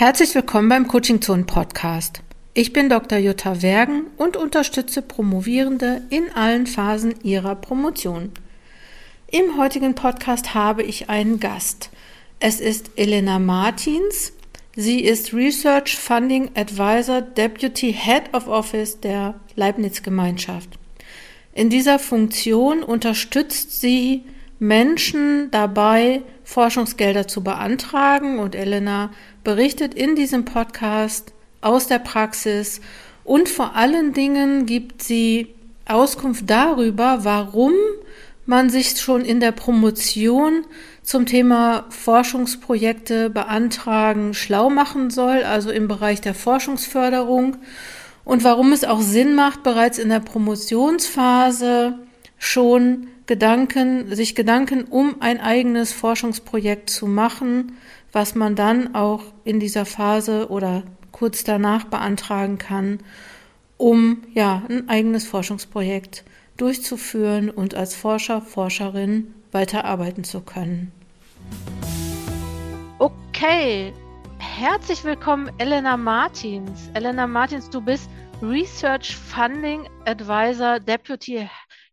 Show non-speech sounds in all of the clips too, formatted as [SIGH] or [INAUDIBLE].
Herzlich willkommen beim Coaching Zone Podcast. Ich bin Dr. Jutta Wergen und unterstütze Promovierende in allen Phasen ihrer Promotion. Im heutigen Podcast habe ich einen Gast. Es ist Elena Martins. Sie ist Research Funding Advisor Deputy Head of Office der Leibniz Gemeinschaft. In dieser Funktion unterstützt sie Menschen dabei, Forschungsgelder zu beantragen. Und Elena berichtet in diesem Podcast aus der Praxis. Und vor allen Dingen gibt sie Auskunft darüber, warum man sich schon in der Promotion zum Thema Forschungsprojekte beantragen schlau machen soll, also im Bereich der Forschungsförderung. Und warum es auch Sinn macht, bereits in der Promotionsphase schon Gedanken, sich Gedanken um ein eigenes Forschungsprojekt zu machen, was man dann auch in dieser Phase oder kurz danach beantragen kann, um ja ein eigenes Forschungsprojekt durchzuführen und als Forscher, Forscherin weiterarbeiten zu können. Okay, herzlich willkommen, Elena Martins. Elena Martins, du bist Research Funding Advisor Deputy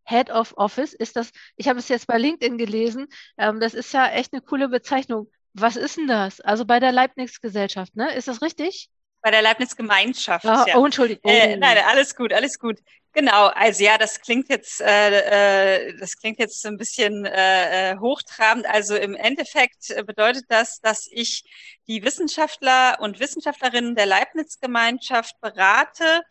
Head of Office. Ist das, ich habe es jetzt bei LinkedIn gelesen, ähm, das ist ja echt eine coole Bezeichnung. Was ist denn das? Also bei der Leibniz-Gesellschaft, ne? Ist das richtig? Bei der Leibniz-Gemeinschaft. Ah, ja. Oh, Entschuldigung. Äh, nein, alles gut, alles gut. Genau, also ja, das klingt jetzt, äh, äh, das klingt jetzt ein bisschen äh, äh hochtrabend. Also im Endeffekt bedeutet das, dass ich die Wissenschaftler und Wissenschaftlerinnen der Leibniz-Gemeinschaft berate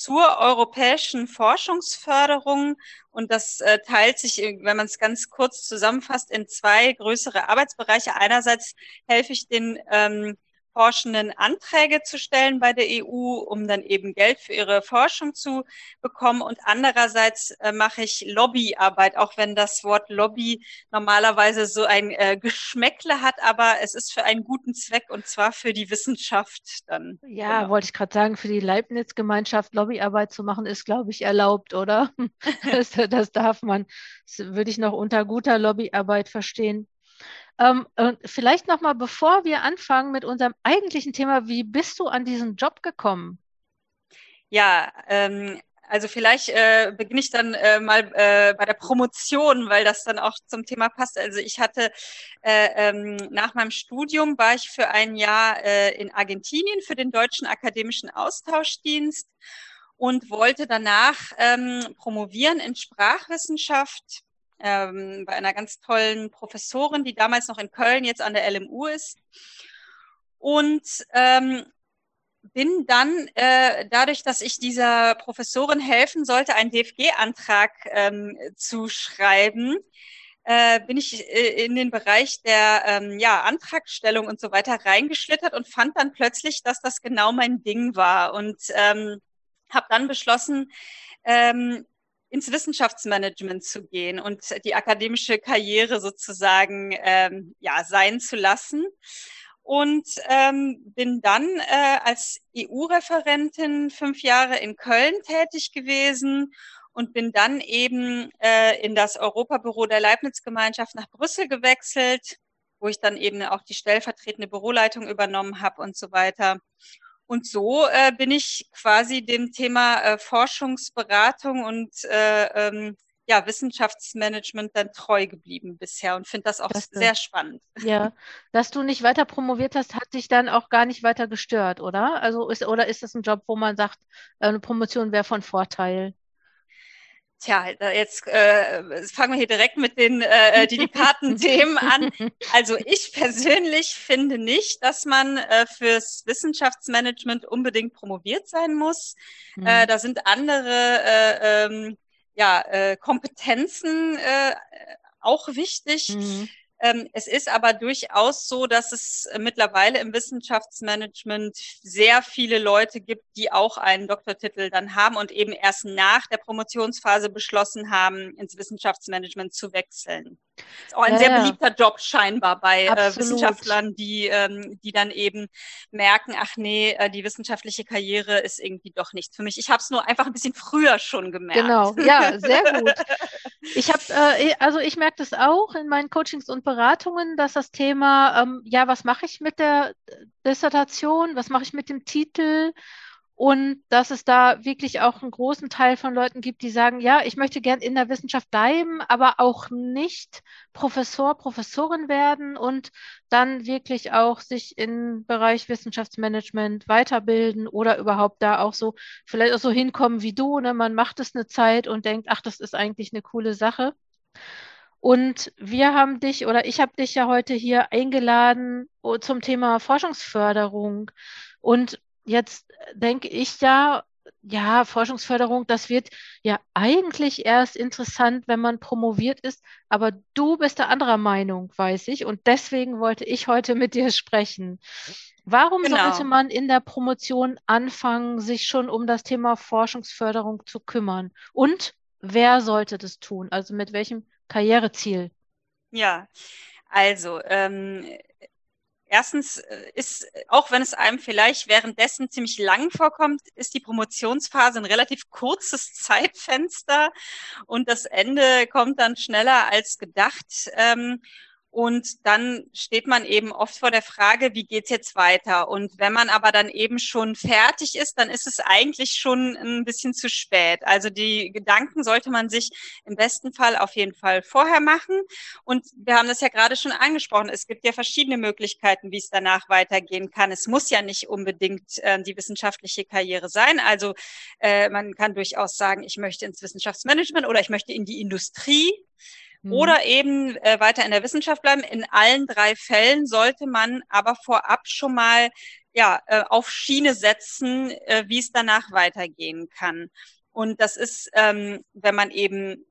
zur europäischen Forschungsförderung. Und das äh, teilt sich, wenn man es ganz kurz zusammenfasst, in zwei größere Arbeitsbereiche. Einerseits helfe ich den ähm, Forschenden Anträge zu stellen bei der EU, um dann eben Geld für ihre Forschung zu bekommen. Und andererseits äh, mache ich Lobbyarbeit, auch wenn das Wort Lobby normalerweise so ein äh, Geschmäckle hat, aber es ist für einen guten Zweck und zwar für die Wissenschaft dann. Ja, genau. wollte ich gerade sagen, für die Leibniz-Gemeinschaft Lobbyarbeit zu machen, ist, glaube ich, erlaubt, oder? [LAUGHS] das, das darf man, das würde ich noch unter guter Lobbyarbeit verstehen. Ähm, vielleicht nochmal, bevor wir anfangen mit unserem eigentlichen Thema, wie bist du an diesen Job gekommen? Ja, ähm, also vielleicht äh, beginne ich dann äh, mal äh, bei der Promotion, weil das dann auch zum Thema passt. Also ich hatte äh, ähm, nach meinem Studium war ich für ein Jahr äh, in Argentinien für den Deutschen Akademischen Austauschdienst und wollte danach ähm, promovieren in Sprachwissenschaft ähm, bei einer ganz tollen Professorin, die damals noch in Köln, jetzt an der LMU ist. Und ähm, bin dann äh, dadurch, dass ich dieser Professorin helfen sollte, einen DFG-Antrag ähm, zu schreiben, äh, bin ich äh, in den Bereich der ähm, ja, Antragstellung und so weiter reingeschlittert und fand dann plötzlich, dass das genau mein Ding war und ähm, habe dann beschlossen, ähm, ins Wissenschaftsmanagement zu gehen und die akademische Karriere sozusagen ähm, ja sein zu lassen und ähm, bin dann äh, als EU-Referentin fünf Jahre in Köln tätig gewesen und bin dann eben äh, in das Europabüro der Leibniz-Gemeinschaft nach Brüssel gewechselt, wo ich dann eben auch die stellvertretende Büroleitung übernommen habe und so weiter. Und so äh, bin ich quasi dem Thema äh, Forschungsberatung und äh, ähm, ja, Wissenschaftsmanagement dann treu geblieben bisher und finde das auch das sehr spannend. Ja, dass du nicht weiter promoviert hast, hat dich dann auch gar nicht weiter gestört, oder? Also ist, oder ist das ein Job, wo man sagt, eine Promotion wäre von Vorteil? Tja, jetzt äh, fangen wir hier direkt mit den äh, äh delikaten Themen an. [LAUGHS] Also ich persönlich finde nicht, dass man äh, fürs Wissenschaftsmanagement unbedingt promoviert sein muss. Mhm. Äh, da sind andere äh, ähm, ja, äh, Kompetenzen äh, auch wichtig. Mhm. Ähm, es ist aber durchaus so, dass es mittlerweile im Wissenschaftsmanagement sehr viele Leute gibt, die auch einen Doktortitel dann haben und eben erst nach der Promotionsphase beschlossen haben, ins Wissenschaftsmanagement zu wechseln. Ist auch ein ja, sehr beliebter Job scheinbar bei äh, Wissenschaftlern, die, ähm, die dann eben merken, ach nee, äh, die wissenschaftliche Karriere ist irgendwie doch nichts für mich. Ich habe es nur einfach ein bisschen früher schon gemerkt. Genau, ja, sehr gut. [LAUGHS] Ich habe, äh, also ich merke das auch in meinen Coachings und Beratungen, dass das Thema, ähm, ja, was mache ich mit der Dissertation, was mache ich mit dem Titel und dass es da wirklich auch einen großen Teil von Leuten gibt, die sagen, ja, ich möchte gern in der Wissenschaft bleiben, aber auch nicht Professor, Professorin werden und dann wirklich auch sich im Bereich Wissenschaftsmanagement weiterbilden oder überhaupt da auch so, vielleicht auch so hinkommen wie du, ne? Man macht es eine Zeit und denkt, ach, das ist eigentlich eine coole Sache. Und wir haben dich oder ich habe dich ja heute hier eingeladen oh, zum Thema Forschungsförderung. Und jetzt denke ich ja, ja, Forschungsförderung, das wird ja eigentlich erst interessant, wenn man promoviert ist. Aber du bist da anderer Meinung, weiß ich. Und deswegen wollte ich heute mit dir sprechen. Warum genau. sollte man in der Promotion anfangen, sich schon um das Thema Forschungsförderung zu kümmern? Und wer sollte das tun? Also mit welchem Karriereziel? Ja, also ähm, Erstens äh, ist, auch wenn es einem vielleicht währenddessen ziemlich lang vorkommt, ist die Promotionsphase ein relativ kurzes [LAUGHS] Zeitfenster und das Ende kommt dann schneller als gedacht. Ähm, und dann steht man eben oft vor der Frage, wie geht's jetzt weiter? Und wenn man aber dann eben schon fertig ist, dann ist es eigentlich schon ein bisschen zu spät. Also die Gedanken sollte man sich im besten Fall auf jeden Fall vorher machen. Und wir haben das ja gerade schon angesprochen. Es gibt ja verschiedene Möglichkeiten, wie es danach weitergehen kann. Es muss ja nicht unbedingt äh, die wissenschaftliche Karriere sein. Also äh, man kann durchaus sagen, ich möchte ins Wissenschaftsmanagement oder ich möchte in die Industrie mhm. oder eben äh, weiter in der Wissenschaft bleiben. In allen drei Fällen sollte man aber vorab schon mal ja, äh, auf Schiene setzen, äh, wie es danach weitergehen kann. Und das ist, ähm, wenn man eben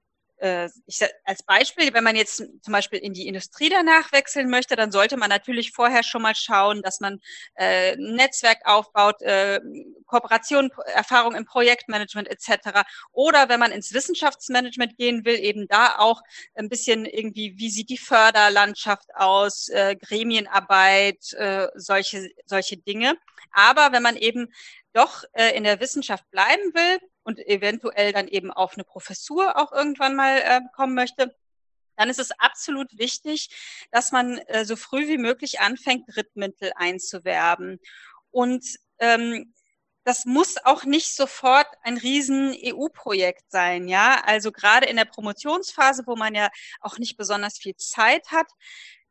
ich, als Beispiel, wenn man jetzt zum Beispiel in die Industrie danach wechseln möchte, dann sollte man natürlich vorher schon mal schauen, dass man äh, ein Netzwerk aufbaut, äh, Kooperation, Erfahrung im Projektmanagement etc. Oder wenn man ins Wissenschaftsmanagement gehen will, eben da auch ein bisschen irgendwie, wie sieht die Förderlandschaft aus, äh, Gremienarbeit, äh, solche, solche Dinge. Aber wenn man eben doch äh, in der Wissenschaft bleiben will und eventuell dann eben auf eine Professur auch irgendwann mal äh, kommen möchte, dann ist es absolut wichtig, dass man äh, so früh wie möglich anfängt, Drittmittel einzuwerben. Und ähm, das muss auch nicht sofort ein riesen EU-Projekt sein, ja. Also gerade in der Promotionsphase, wo man ja auch nicht besonders viel Zeit hat,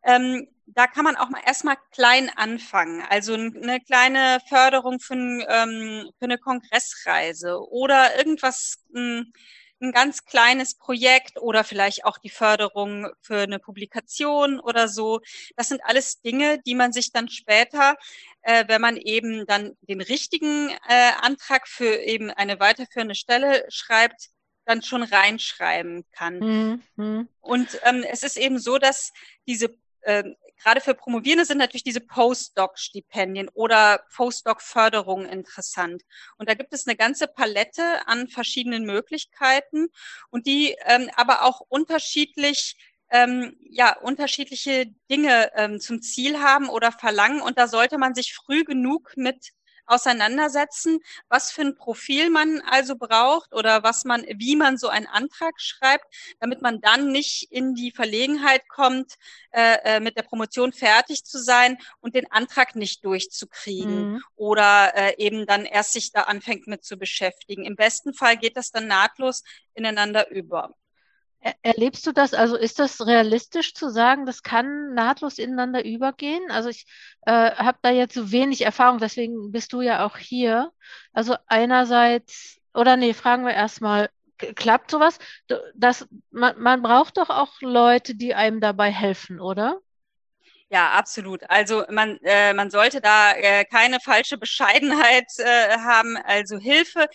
ähm, da kann man auch mal erstmal klein anfangen. Also eine kleine Förderung für, ein, ähm, für eine Kongressreise oder irgendwas, ein, ein ganz kleines Projekt oder vielleicht auch die Förderung für eine Publikation oder so. Das sind alles Dinge, die man sich dann später, äh, wenn man eben dann den richtigen äh, Antrag für eben eine weiterführende Stelle schreibt, dann schon reinschreiben kann. Mhm. mhm. Und ähm, es ist eben so, dass diese ähm, gerade für Promovierende sind natürlich diese Postdoc-Stipendien oder Postdoc-Förderungen interessant. Und da gibt es eine ganze Palette an verschiedenen Möglichkeiten und die ähm, aber auch unterschiedlich ähm, ja, unterschiedliche Dinge ähm, zum Ziel haben oder verlangen. Und da sollte man sich früh genug mit auseinandersetzen, was für ein Profil man also braucht oder was man, wie man so einen Antrag schreibt, damit man dann nicht in die Verlegenheit kommt, äh, äh, mit der Promotion fertig zu sein und den Antrag nicht durchzukriegen mhm. oder äh, eben dann erst sich da anfängt mit zu beschäftigen. Im besten Fall geht das dann nahtlos ineinander über. Erlebst du das? Also ist das realistisch zu sagen, das kann nahtlos ineinander übergehen? Also ich äh, habe da jetzt so wenig Erfahrung, deswegen bist du ja auch hier. Also einerseits, oder nee, fragen wir erstmal, klappt sowas? Das, man, man braucht doch auch Leute, die einem dabei helfen, oder? Ja, absolut. Also man, äh, man sollte da äh, keine falsche Bescheidenheit äh, haben. Also Hilfe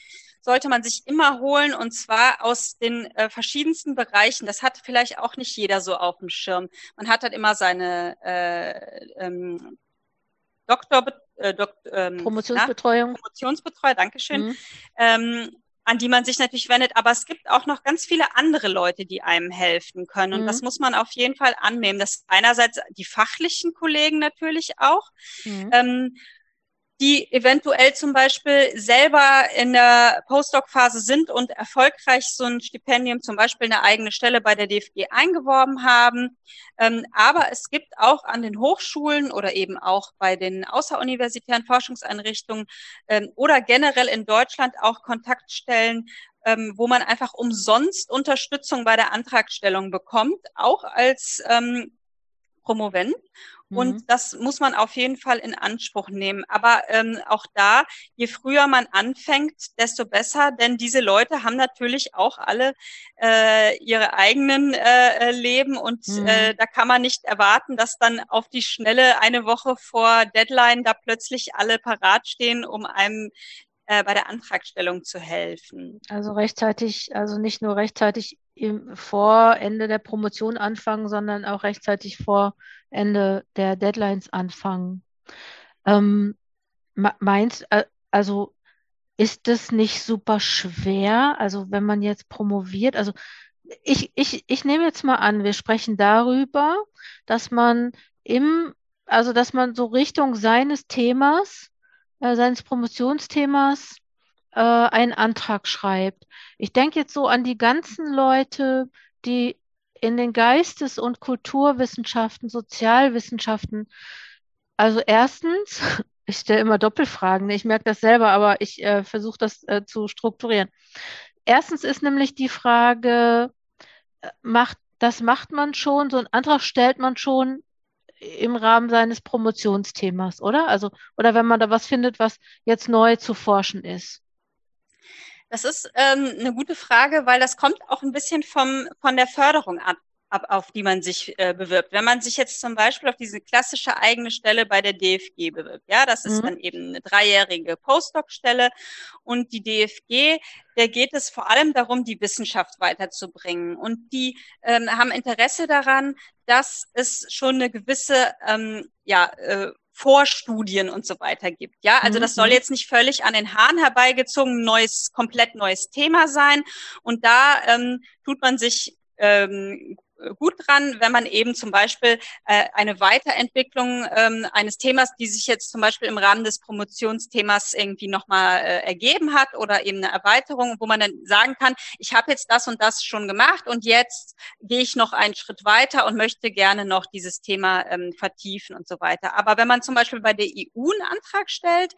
sollte man sich immer holen und zwar aus den äh, verschiedensten Bereichen. Das hat vielleicht auch nicht jeder so auf dem Schirm. Man hat halt immer seine äh, ähm, Doktor, äh, Dok, ähm, Promotionsbetreuung. Na, Promotionsbetreuer, Dankeschön. Mhm. Ähm, an die man sich natürlich wendet. Aber es gibt auch noch ganz viele andere Leute, die einem helfen können. Und mhm. das muss man auf jeden Fall annehmen. Das einerseits die fachlichen Kollegen natürlich auch. Mhm. Ähm, die eventuell zum Beispiel selber in der Postdoc-Phase sind und erfolgreich so ein Stipendium, zum Beispiel eine eigene Stelle bei der DFG eingeworben haben. Ähm, aber es gibt auch an den Hochschulen oder eben auch bei den außeruniversitären Forschungseinrichtungen ähm, oder generell in Deutschland auch Kontaktstellen, ähm, wo man einfach umsonst Unterstützung bei der Antragstellung bekommt, auch als Promovent. Und mhm. das muss man auf jeden Fall in Anspruch nehmen. Aber ähm, auch da, je früher man anfängt, desto besser, denn diese Leute haben natürlich auch alle äh, ihre eigenen äh, äh Leben und mhm. äh, da kann man nicht erwarten, dass dann auf die Schnelle eine Woche vor Deadline da plötzlich alle parat stehen, um einem äh, bei der Antragstellung zu helfen. Also rechtzeitig, also nicht nur rechtzeitig im, vor Ende der Promotion anfangen, sondern auch rechtzeitig vor Ende der Deadlines anfangen. Ähm, meinst, äh, also ist das nicht super schwer? Also wenn man jetzt promoviert, also ich, ich, ich nehme jetzt mal an, wir sprechen darüber, dass man im, also dass man so Richtung seines Themas, äh, seines Promotionsthemas äh, einen Antrag schreibt. Ich denke jetzt so an die ganzen Leute, die in den Geistes- und Kulturwissenschaften, Sozialwissenschaften, also erstens, [LAUGHS] ich stelle immer Doppelfragen, ich merke das selber, aber ich äh, versuche das äh, zu strukturieren. Erstens ist nämlich die Frage, äh, macht, das macht man schon, so einen Antrag stellt man schon im Rahmen seines Promotionsthemas, oder? Also, oder wenn man da was findet, was jetzt neu zu forschen ist. Das ist ähm, eine gute Frage, weil das kommt auch ein bisschen vom, von der Förderung ab, ab auf die man sich äh, bewirbt. Wenn man sich jetzt zum Beispiel auf diese klassische eigene Stelle bei der DFG bewirbt, ja, das ist mhm. dann eben eine dreijährige Postdoc-Stelle und die DFG, der geht es vor allem darum, die Wissenschaft weiterzubringen und die ähm, haben Interesse daran, dass es schon eine gewisse ähm, ja, äh, Vorstudien und so weiter gibt. Ja, also das soll mhm. jetzt nicht völlig an den Haaren herbeigezogen neues, komplett neues Thema sein. Und da ähm, tut man sich ähm, gut dran, wenn man eben zum Beispiel äh, eine Weiterentwicklung ähm, eines Themas, die sich jetzt zum Beispiel im Rahmen des Promotionsthemas irgendwie nochmal äh, ergeben hat oder eben eine Erweiterung, wo man dann sagen kann, ich habe jetzt das und das schon gemacht und jetzt gehe ich noch einen Schritt weiter und möchte gerne noch dieses Thema ähm, vertiefen und so weiter. Aber wenn man zum Beispiel bei der EU einen Antrag stellt,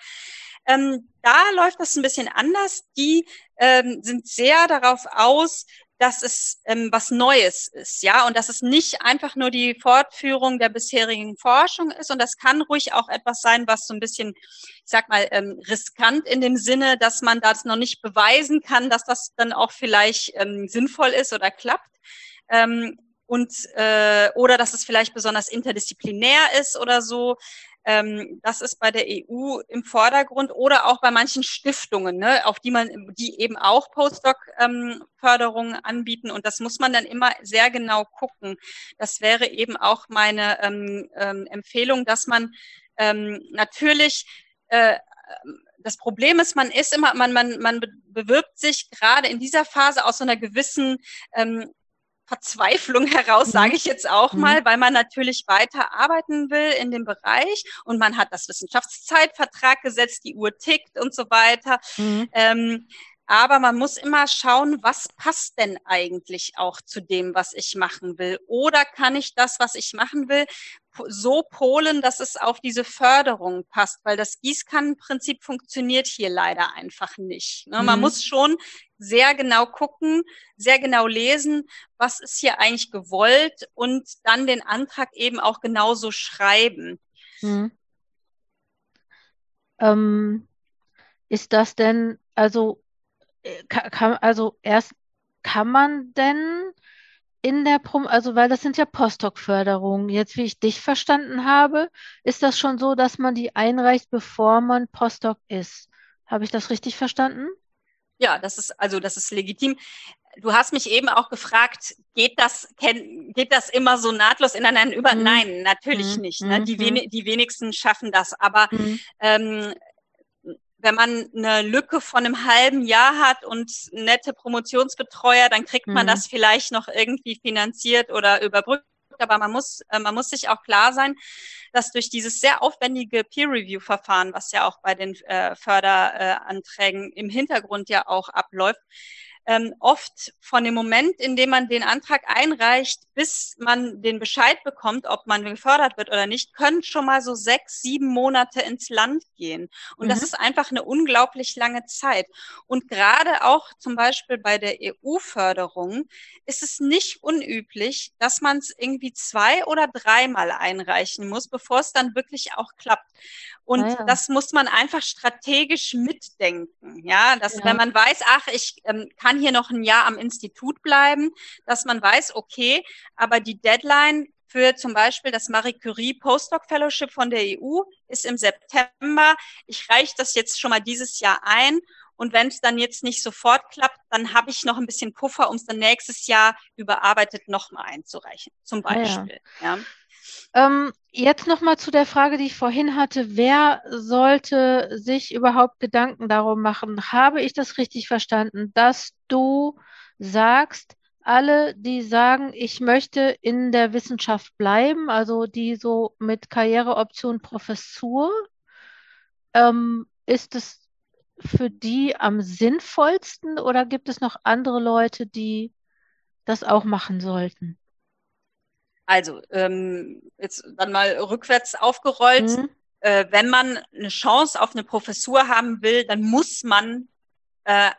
ähm, da läuft das ein bisschen anders. Die ähm, sind sehr darauf aus, dass es ähm, was Neues ist, ja, und dass es nicht einfach nur die Fortführung der bisherigen Forschung ist. Und das kann ruhig auch etwas sein, was so ein bisschen, ich sag mal, ähm, riskant in dem Sinne, dass man das noch nicht beweisen kann, dass das dann auch vielleicht ähm, sinnvoll ist oder klappt. Ähm, und äh, oder dass es vielleicht besonders interdisziplinär ist oder so. Ähm, das ist bei der EU im Vordergrund oder auch bei manchen Stiftungen, ne, auf die man, die eben auch Postdoc-Förderungen ähm, anbieten. Und das muss man dann immer sehr genau gucken. Das wäre eben auch meine ähm, ähm, Empfehlung, dass man ähm, natürlich äh, das Problem ist, man ist immer, man, man, man bewirbt sich gerade in dieser Phase aus so einer gewissen ähm, Verzweiflung heraus, mhm. sage ich jetzt auch mhm. mal, weil man natürlich weiter arbeiten will in dem Bereich und man hat das Wissenschaftszeitvertrag gesetzt, die Uhr tickt und so weiter. Mhm. Ähm, aber man muss immer schauen, was passt denn eigentlich auch zu dem, was ich machen will? Oder kann ich das, was ich machen will, so polen, dass es auf diese Förderung passt? Weil das Gießkannenprinzip funktioniert hier leider einfach nicht. Ne? Man mhm. muss schon sehr genau gucken, sehr genau lesen, was ist hier eigentlich gewollt und dann den Antrag eben auch genauso schreiben. Mhm. Ähm, ist das denn, also kann, also erst kann man denn in der Prom, also weil das sind ja Postdoc-Förderungen. Jetzt, wie ich dich verstanden habe, ist das schon so, dass man die einreicht, bevor man Postdoc ist. Habe ich das richtig verstanden? Ja, das ist also das ist legitim. Du hast mich eben auch gefragt, geht das, geht das immer so nahtlos ineinander über? Mhm. Nein, natürlich mhm. nicht. Ne? Die, mhm. wen, die wenigsten schaffen das. Aber mhm. ähm, wenn man eine Lücke von einem halben Jahr hat und nette Promotionsbetreuer, dann kriegt man mhm. das vielleicht noch irgendwie finanziert oder überbrückt. Aber man muss, äh, man muss sich auch klar sein, dass durch dieses sehr aufwendige Peer-Review-Verfahren, was ja auch bei den äh, Förderanträgen im Hintergrund ja auch abläuft, ähm, oft von dem Moment, in dem man den Antrag einreicht, bis man den Bescheid bekommt, ob man gefördert wird oder nicht, können schon mal so sechs, sieben Monate ins Land gehen. Und mhm. das ist einfach eine unglaublich lange Zeit. Und gerade auch zum Beispiel bei der EU-Förderung ist es nicht unüblich, dass man es irgendwie zwei oder dreimal einreichen muss, bevor es dann wirklich auch klappt. Und ah, ja. das muss man einfach strategisch mitdenken. Ja, dass ja. wenn man weiß, ach, ich ähm, kann hier noch ein Jahr am Institut bleiben, dass man weiß, okay, aber die Deadline für zum Beispiel das Marie Curie Postdoc Fellowship von der EU ist im September. Ich reiche das jetzt schon mal dieses Jahr ein. Und wenn es dann jetzt nicht sofort klappt, dann habe ich noch ein bisschen Puffer, um es dann nächstes Jahr überarbeitet nochmal einzureichen, zum Beispiel. Ja. ja. Ähm, jetzt nochmal zu der Frage, die ich vorhin hatte. Wer sollte sich überhaupt Gedanken darum machen? Habe ich das richtig verstanden, dass du sagst, alle, die sagen, ich möchte in der Wissenschaft bleiben, also die so mit Karriereoption Professur, ähm, ist es für die am sinnvollsten oder gibt es noch andere Leute, die das auch machen sollten? Also, ähm, jetzt dann mal rückwärts aufgerollt. Mhm. Äh, wenn man eine Chance auf eine Professur haben will, dann muss man äh,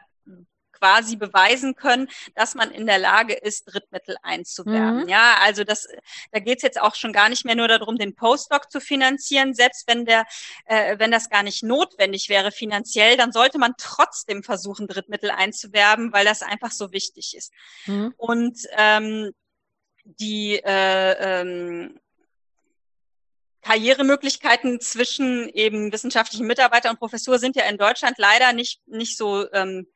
quasi beweisen können, dass man in der Lage ist, Drittmittel einzuwerben. Mhm. Ja, also das, da geht es jetzt auch schon gar nicht mehr nur darum, den Postdoc zu finanzieren. Selbst wenn der, äh, wenn das gar nicht notwendig wäre finanziell, dann sollte man trotzdem versuchen, Drittmittel einzuwerben, weil das einfach so wichtig ist. Mhm. Und ähm, die äh, ähm, Karrieremöglichkeiten zwischen eben wissenschaftlichen Mitarbeiter und Professur sind ja in Deutschland leider nicht, nicht so ähm,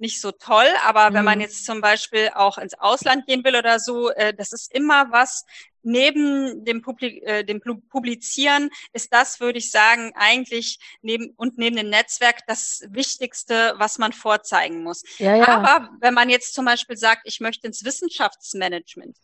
nicht so toll, aber mhm. wenn man mhm. jetzt zum Beispiel auch ins Ausland gehen will oder so, äh, das ist immer was, neben dem, Publi äh, dem Publizieren ist das, würde ich sagen, eigentlich neben und neben dem Netzwerk das Wichtigste, was man vorzeigen muss. Ja, ja. Aber wenn man jetzt zum Beispiel sagt, ich möchte ins Wissenschaftsmanagement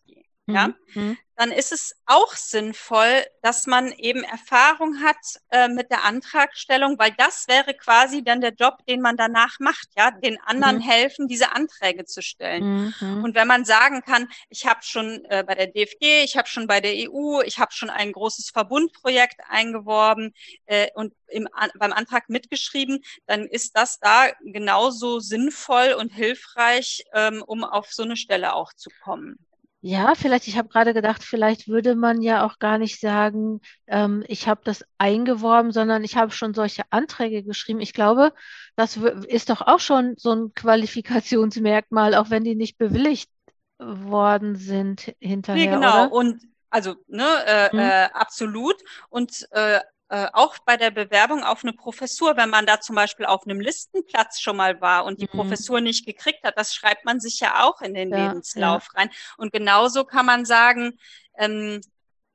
ja, mhm. dann ist es auch sinnvoll, dass man eben Erfahrung hat äh, mit der Antragstellung, weil das wäre quasi dann der Job, den man danach macht, ja, den anderen mhm. helfen, diese Anträge zu stellen. Mhm. Und wenn man sagen kann, ich habe schon äh, bei der DFG, ich habe schon bei der EU, ich habe schon ein großes Verbundprojekt eingeworben äh, und im, an, beim Antrag mitgeschrieben, dann ist das da genauso sinnvoll und hilfreich, ähm, um auf so eine Stelle auch zu kommen. Ja, vielleicht, ich habe gerade gedacht, vielleicht würde man ja auch gar nicht sagen, ähm, ich habe das eingeworben, sondern ich habe schon solche Anträge geschrieben. Ich glaube, das ist doch auch schon so ein Qualifikationsmerkmal, auch wenn die nicht bewilligt worden sind hinterher. Nee, genau. Oder? Und also, ne, äh, hm. äh, absolut. Und äh, äh, auch bei der Bewerbung auf eine Professur, wenn man da zum Beispiel auf einem Listenplatz schon mal war und die mhm. Professur nicht gekriegt hat, das schreibt man sich ja auch in den ja, Lebenslauf ja. rein. Und genauso kann man sagen, ähm,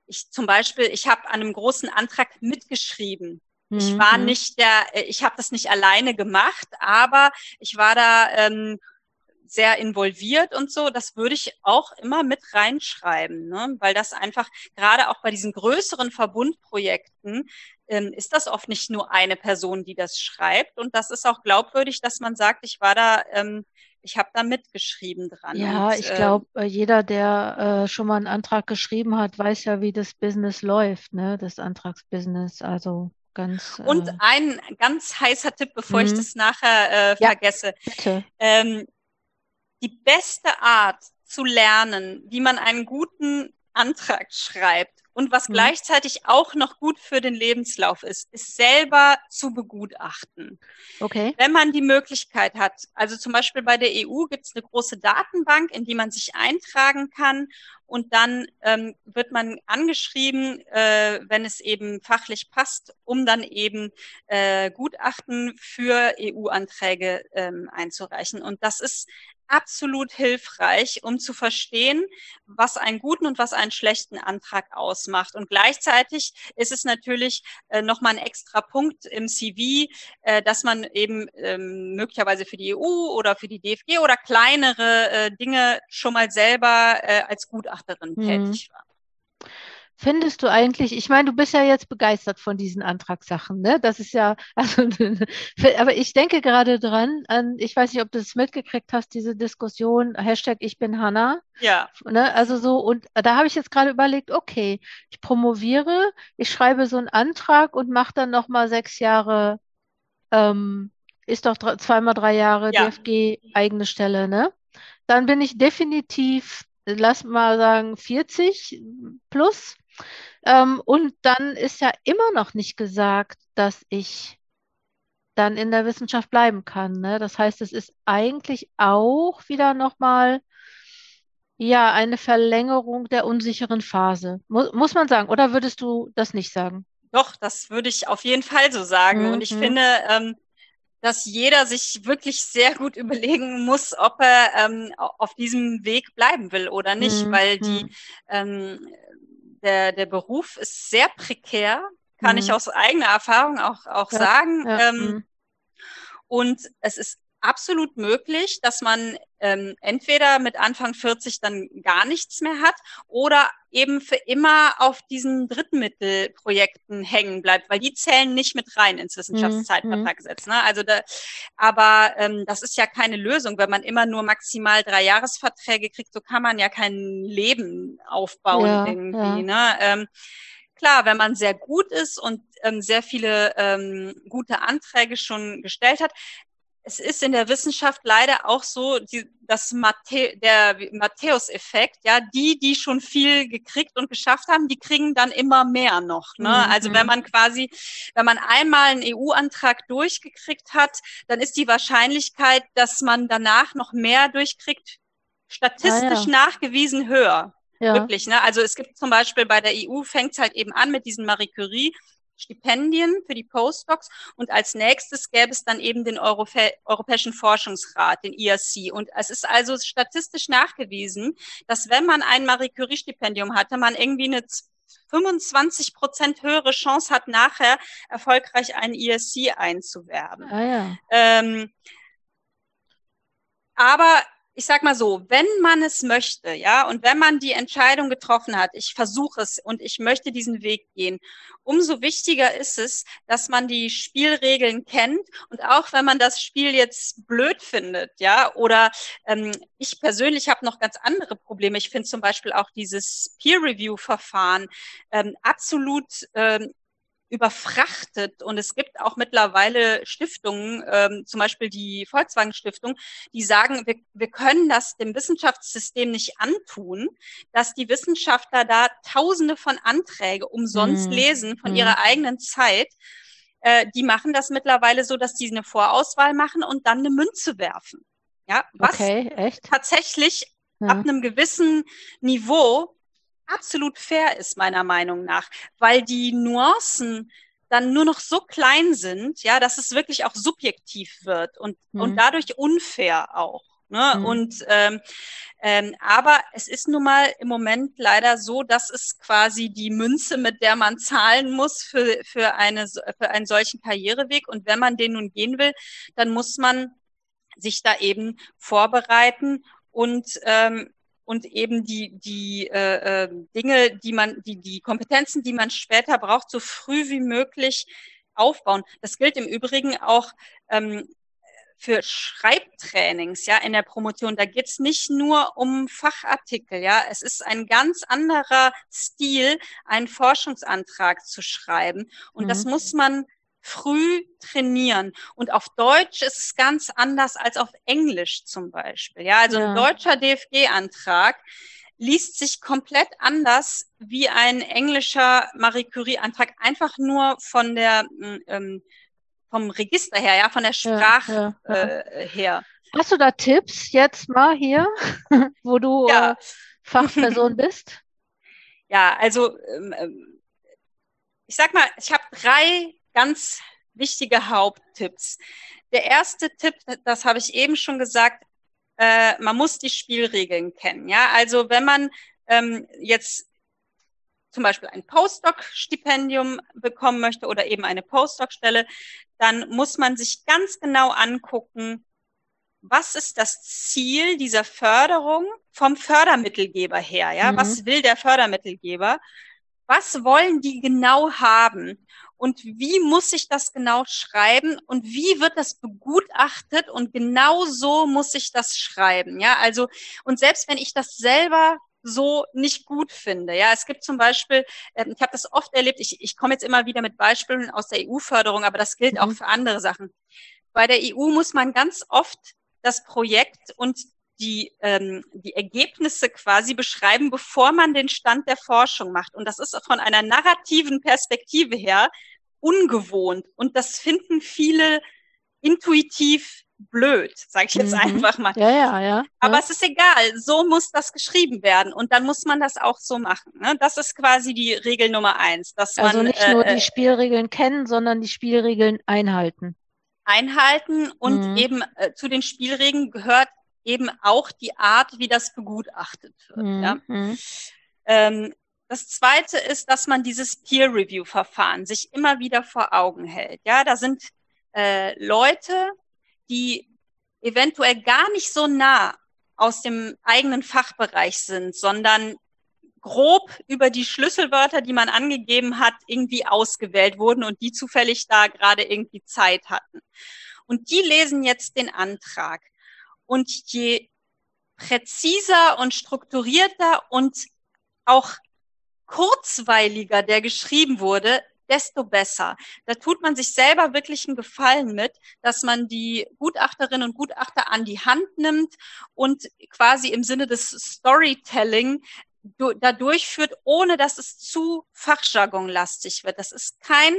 ich zum Beispiel, ich habe an einem großen Antrag mitgeschrieben. Mhm. Ich war mhm. nicht der, äh, ich habe das nicht alleine gemacht, aber ich war da ähm, sehr involviert und so, das würde ich auch immer mit reinschreiben, ne? weil das einfach gerade auch bei diesen größeren Verbundprojekten ähm, ist das oft nicht nur eine Person, die das schreibt und das ist auch glaubwürdig, dass man sagt, ich war da ähm, ich habe da mitgeschrieben dran. Ja, und, ich glaube, äh, jeder, der äh, schon mal einen Antrag geschrieben hat, weiß ja, wie das Business läuft, ne? Das Antragsbusiness. Also ganz. Und äh, ein ganz heißer Tipp, bevor ich mhm. das nachher äh, ja, vergesse. Bitte. Ähm, die beste Art zu lernen, wie man einen guten Antrag schreibt und was mhm. gleichzeitig auch noch gut für den Lebenslauf ist, ist selber zu begutachten. Okay. Wenn man die Möglichkeit hat, also zum Beispiel bei der EU gibt es eine große Datenbank, in die man sich eintragen kann und dann ähm, wird man angeschrieben, äh, wenn es eben fachlich passt, um dann eben äh, Gutachten für EU-Anträge ähm, einzureichen. Und das ist absolut hilfreich, um zu verstehen, was einen guten und was einen schlechten Antrag ausmacht. Und gleichzeitig ist es natürlich äh, nochmal ein extra Punkt im CV, äh, dass man eben ähm, möglicherweise für die EU oder für die DFG oder kleinere äh, Dinge schon mal selber äh, als Gutachterin mhm. tätig war. Findest du eigentlich, ich meine, du bist ja jetzt begeistert von diesen Antragssachen, ne? Das ist ja, [LAUGHS] also, aber ich denke gerade dran, an, ich weiß nicht, ob du es mitgekriegt hast, diese Diskussion, Hashtag ich bin Hanna. Ja. Ne? Also so, und da habe ich jetzt gerade überlegt, okay, ich promoviere, ich schreibe so einen Antrag und mache dann nochmal sechs Jahre, ähm, ist doch drei, zweimal drei Jahre ja. DFG eigene Stelle, ne? Dann bin ich definitiv lass mal sagen, 40 plus. Ähm, und dann ist ja immer noch nicht gesagt, dass ich dann in der Wissenschaft bleiben kann. Ne? Das heißt, es ist eigentlich auch wieder nochmal ja eine Verlängerung der unsicheren Phase. Mu muss man sagen, oder würdest du das nicht sagen? Doch, das würde ich auf jeden Fall so sagen. Mhm. Und ich mhm. finde, ähm, dass jeder sich wirklich sehr gut [LAUGHS] überlegen muss, ob er ähm, auf diesem Weg bleiben will oder nicht, mhm. weil die, mhm. ähm, der, der Beruf ist sehr prekär, kann mhm. ich aus eigener Erfahrung auch, auch ja, sagen. Ja, ähm, mhm. und es ist absolut möglich, dass man ähm, entweder mit Anfang 40 dann gar nichts mehr hat oder eben für immer auf diesen Drittmittelprojekten hängen bleibt, weil die zählen nicht mit rein ins Wissenschaftszeitvertragsgesetz. Ne? Also da, aber ähm, das ist ja keine Lösung, wenn man immer nur maximal drei Jahresverträge kriegt, so kann man ja kein Leben aufbauen ja, irgendwie. Ja. Ne? Ähm, klar, wenn man sehr gut ist und ähm, sehr viele ähm, gute Anträge schon gestellt hat, es ist in der Wissenschaft leider auch so, die, das Matthä der Matthäus-Effekt, ja, die, die schon viel gekriegt und geschafft haben, die kriegen dann immer mehr noch. Ne? Mhm. Also wenn man quasi, wenn man einmal einen EU-Antrag durchgekriegt hat, dann ist die Wahrscheinlichkeit, dass man danach noch mehr durchkriegt, statistisch ah, ja. nachgewiesen höher. Ja. Wirklich, ne? Also es gibt zum Beispiel bei der EU fängt es halt eben an mit diesen Marie Curie Stipendien für die Postdocs und als nächstes gäbe es dann eben den Europä Europäischen Forschungsrat, den IRC. Und es ist also statistisch nachgewiesen, dass wenn man ein Marie Curie Stipendium hatte, man irgendwie eine 25 Prozent höhere Chance hat, nachher erfolgreich einen IRC einzuwerben. Ah, ja. ähm, aber ich sag mal so, wenn man es möchte, ja, und wenn man die Entscheidung getroffen hat, ich versuche es und ich möchte diesen Weg gehen, umso wichtiger ist es, dass man die Spielregeln kennt und auch wenn man das Spiel jetzt blöd findet, ja, oder ähm, ich persönlich habe noch ganz andere Probleme. Ich finde zum Beispiel auch dieses Peer-Review-Verfahren ähm, absolut ähm, überfrachtet. Und es gibt auch mittlerweile Stiftungen, ähm, zum Beispiel die Volkswagen Stiftung, die sagen, wir, wir können das dem Wissenschaftssystem nicht antun, dass die Wissenschaftler da tausende von Anträge umsonst mhm. lesen von mhm. ihrer eigenen Zeit. Äh, die machen das mittlerweile so, dass die eine Vorauswahl machen und dann eine Münze werfen. Ja, was okay, tatsächlich ja. ab einem gewissen Niveau absolut fair ist, meiner Meinung nach, weil die Nuancen dann nur noch so klein sind, ja, dass es wirklich auch subjektiv wird und, mhm. und dadurch unfair auch. Ne? Mhm. Und ähm, ähm, aber es ist nun mal im Moment leider so, dass es quasi die Münze, mit der man zahlen muss für, für, eine, für einen solchen Karriereweg. Und wenn man den nun gehen will, dann muss man sich da eben vorbereiten und ähm, und eben die, die äh, äh, Dinge, die man, die, die Kompetenzen, die man später braucht, so früh wie möglich aufbauen. Das gilt im Übrigen auch ähm, für Schreibtrainings, ja, in der Promotion. Da geht's nicht nur um Fachartikel, ja. Es ist ein ganz anderer Stil, einen Forschungsantrag zu schreiben. Und mhm. das muss man früh trainieren. Und auf Deutsch ist es ganz anders als auf Englisch zum Beispiel. Ja, also ja. ein deutscher DFG-Antrag liest sich komplett anders wie ein englischer Marie Curie-Antrag, einfach nur von der mm, ähm, vom Register her, ja, von der Sprache ja, ja, äh, her. Hast du da Tipps jetzt mal hier, [LAUGHS] wo du äh, Fachperson [LAUGHS] bist? Ja, also ähm, ähm, ich sag mal, ich habe drei ganz wichtige Haupttipps. Der erste Tipp, das habe ich eben schon gesagt, äh, man muss die Spielregeln kennen. Ja, also wenn man ähm, jetzt zum Beispiel ein Postdoc-Stipendium bekommen möchte oder eben eine Postdoc-Stelle, dann muss man sich ganz genau angucken, was ist das Ziel dieser Förderung vom Fördermittelgeber her? Ja, mhm. was will der Fördermittelgeber? Was wollen die genau haben? Und wie muss ich das genau schreiben? Und wie wird das begutachtet? Und genau so muss ich das schreiben. Ja, also, und selbst wenn ich das selber so nicht gut finde. Ja, es gibt zum Beispiel, ähm, ich habe das oft erlebt, ich, ich komme jetzt immer wieder mit Beispielen aus der EU-Förderung, aber das gilt mhm. auch für andere Sachen. Bei der EU muss man ganz oft das Projekt und die, ähm, die Ergebnisse quasi beschreiben, bevor man den Stand der Forschung macht. Und das ist von einer narrativen Perspektive her ungewohnt. Und das finden viele intuitiv blöd, sage ich jetzt mhm. einfach mal. Ja, ja, ja. Aber es ist egal, so muss das geschrieben werden und dann muss man das auch so machen. Ne? Das ist quasi die Regel Nummer eins. Dass also man, nicht nur äh, die Spielregeln kennen, sondern die Spielregeln einhalten einhalten und mhm. eben äh, zu den Spielregeln gehört eben auch die Art, wie das begutachtet wird. Mhm. Ja? Mhm. Ähm, das zweite ist, dass man dieses Peer-Review-Verfahren sich immer wieder vor Augen hält. Ja, da sind äh, Leute, die eventuell gar nicht so nah aus dem eigenen Fachbereich sind, sondern grob über die Schlüsselwörter, die man angegeben hat, irgendwie ausgewählt wurden und die zufällig da gerade irgendwie Zeit hatten. Und die lesen jetzt den Antrag. Und je präziser und strukturierter und auch kurzweiliger der geschrieben wurde, desto besser. Da tut man sich selber wirklich einen Gefallen mit, dass man die Gutachterinnen und Gutachter an die Hand nimmt und quasi im Sinne des Storytelling da durchführt, ohne dass es zu fachjargonlastig wird. Das ist kein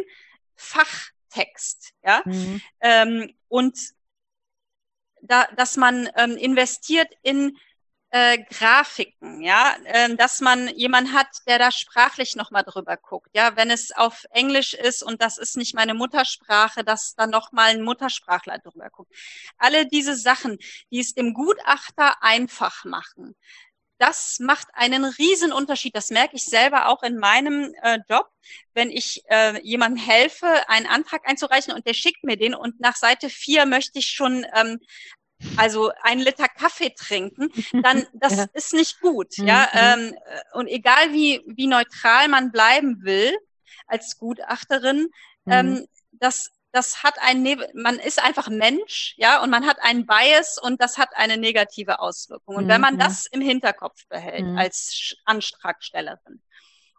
Fachtext, ja. Mhm. Ähm, und da, dass man ähm, investiert in äh, Grafiken, ja, äh, dass man jemand hat, der da sprachlich nochmal drüber guckt, ja, wenn es auf Englisch ist und das ist nicht meine Muttersprache, dass dann nochmal ein Muttersprachler drüber guckt. Alle diese Sachen, die es dem Gutachter einfach machen, das macht einen riesen Unterschied. Das merke ich selber auch in meinem äh, Job, wenn ich äh, jemandem helfe, einen Antrag einzureichen und der schickt mir den und nach Seite vier möchte ich schon ähm, also ein Liter Kaffee trinken, dann [LAUGHS] das ja. ist nicht gut. Mhm. Ja, ähm, und egal wie wie neutral man bleiben will als Gutachterin, mhm. ähm, das das hat ein, man ist einfach Mensch, ja, und man hat einen Bias und das hat eine negative Auswirkung. Und mhm. wenn man das im Hinterkopf behält mhm. als Antragstellerin.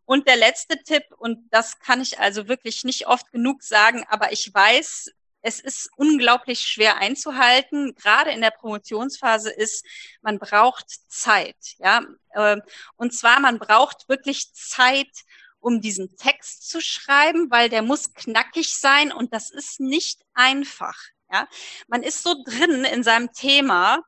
Und der letzte Tipp, und das kann ich also wirklich nicht oft genug sagen, aber ich weiß, es ist unglaublich schwer einzuhalten. Gerade in der Promotionsphase ist, man braucht Zeit, ja. Ähm, und zwar, man braucht wirklich Zeit, um diesen Text zu schreiben, weil der muss knackig sein und das ist nicht einfach. Ja, man ist so drin in seinem Thema.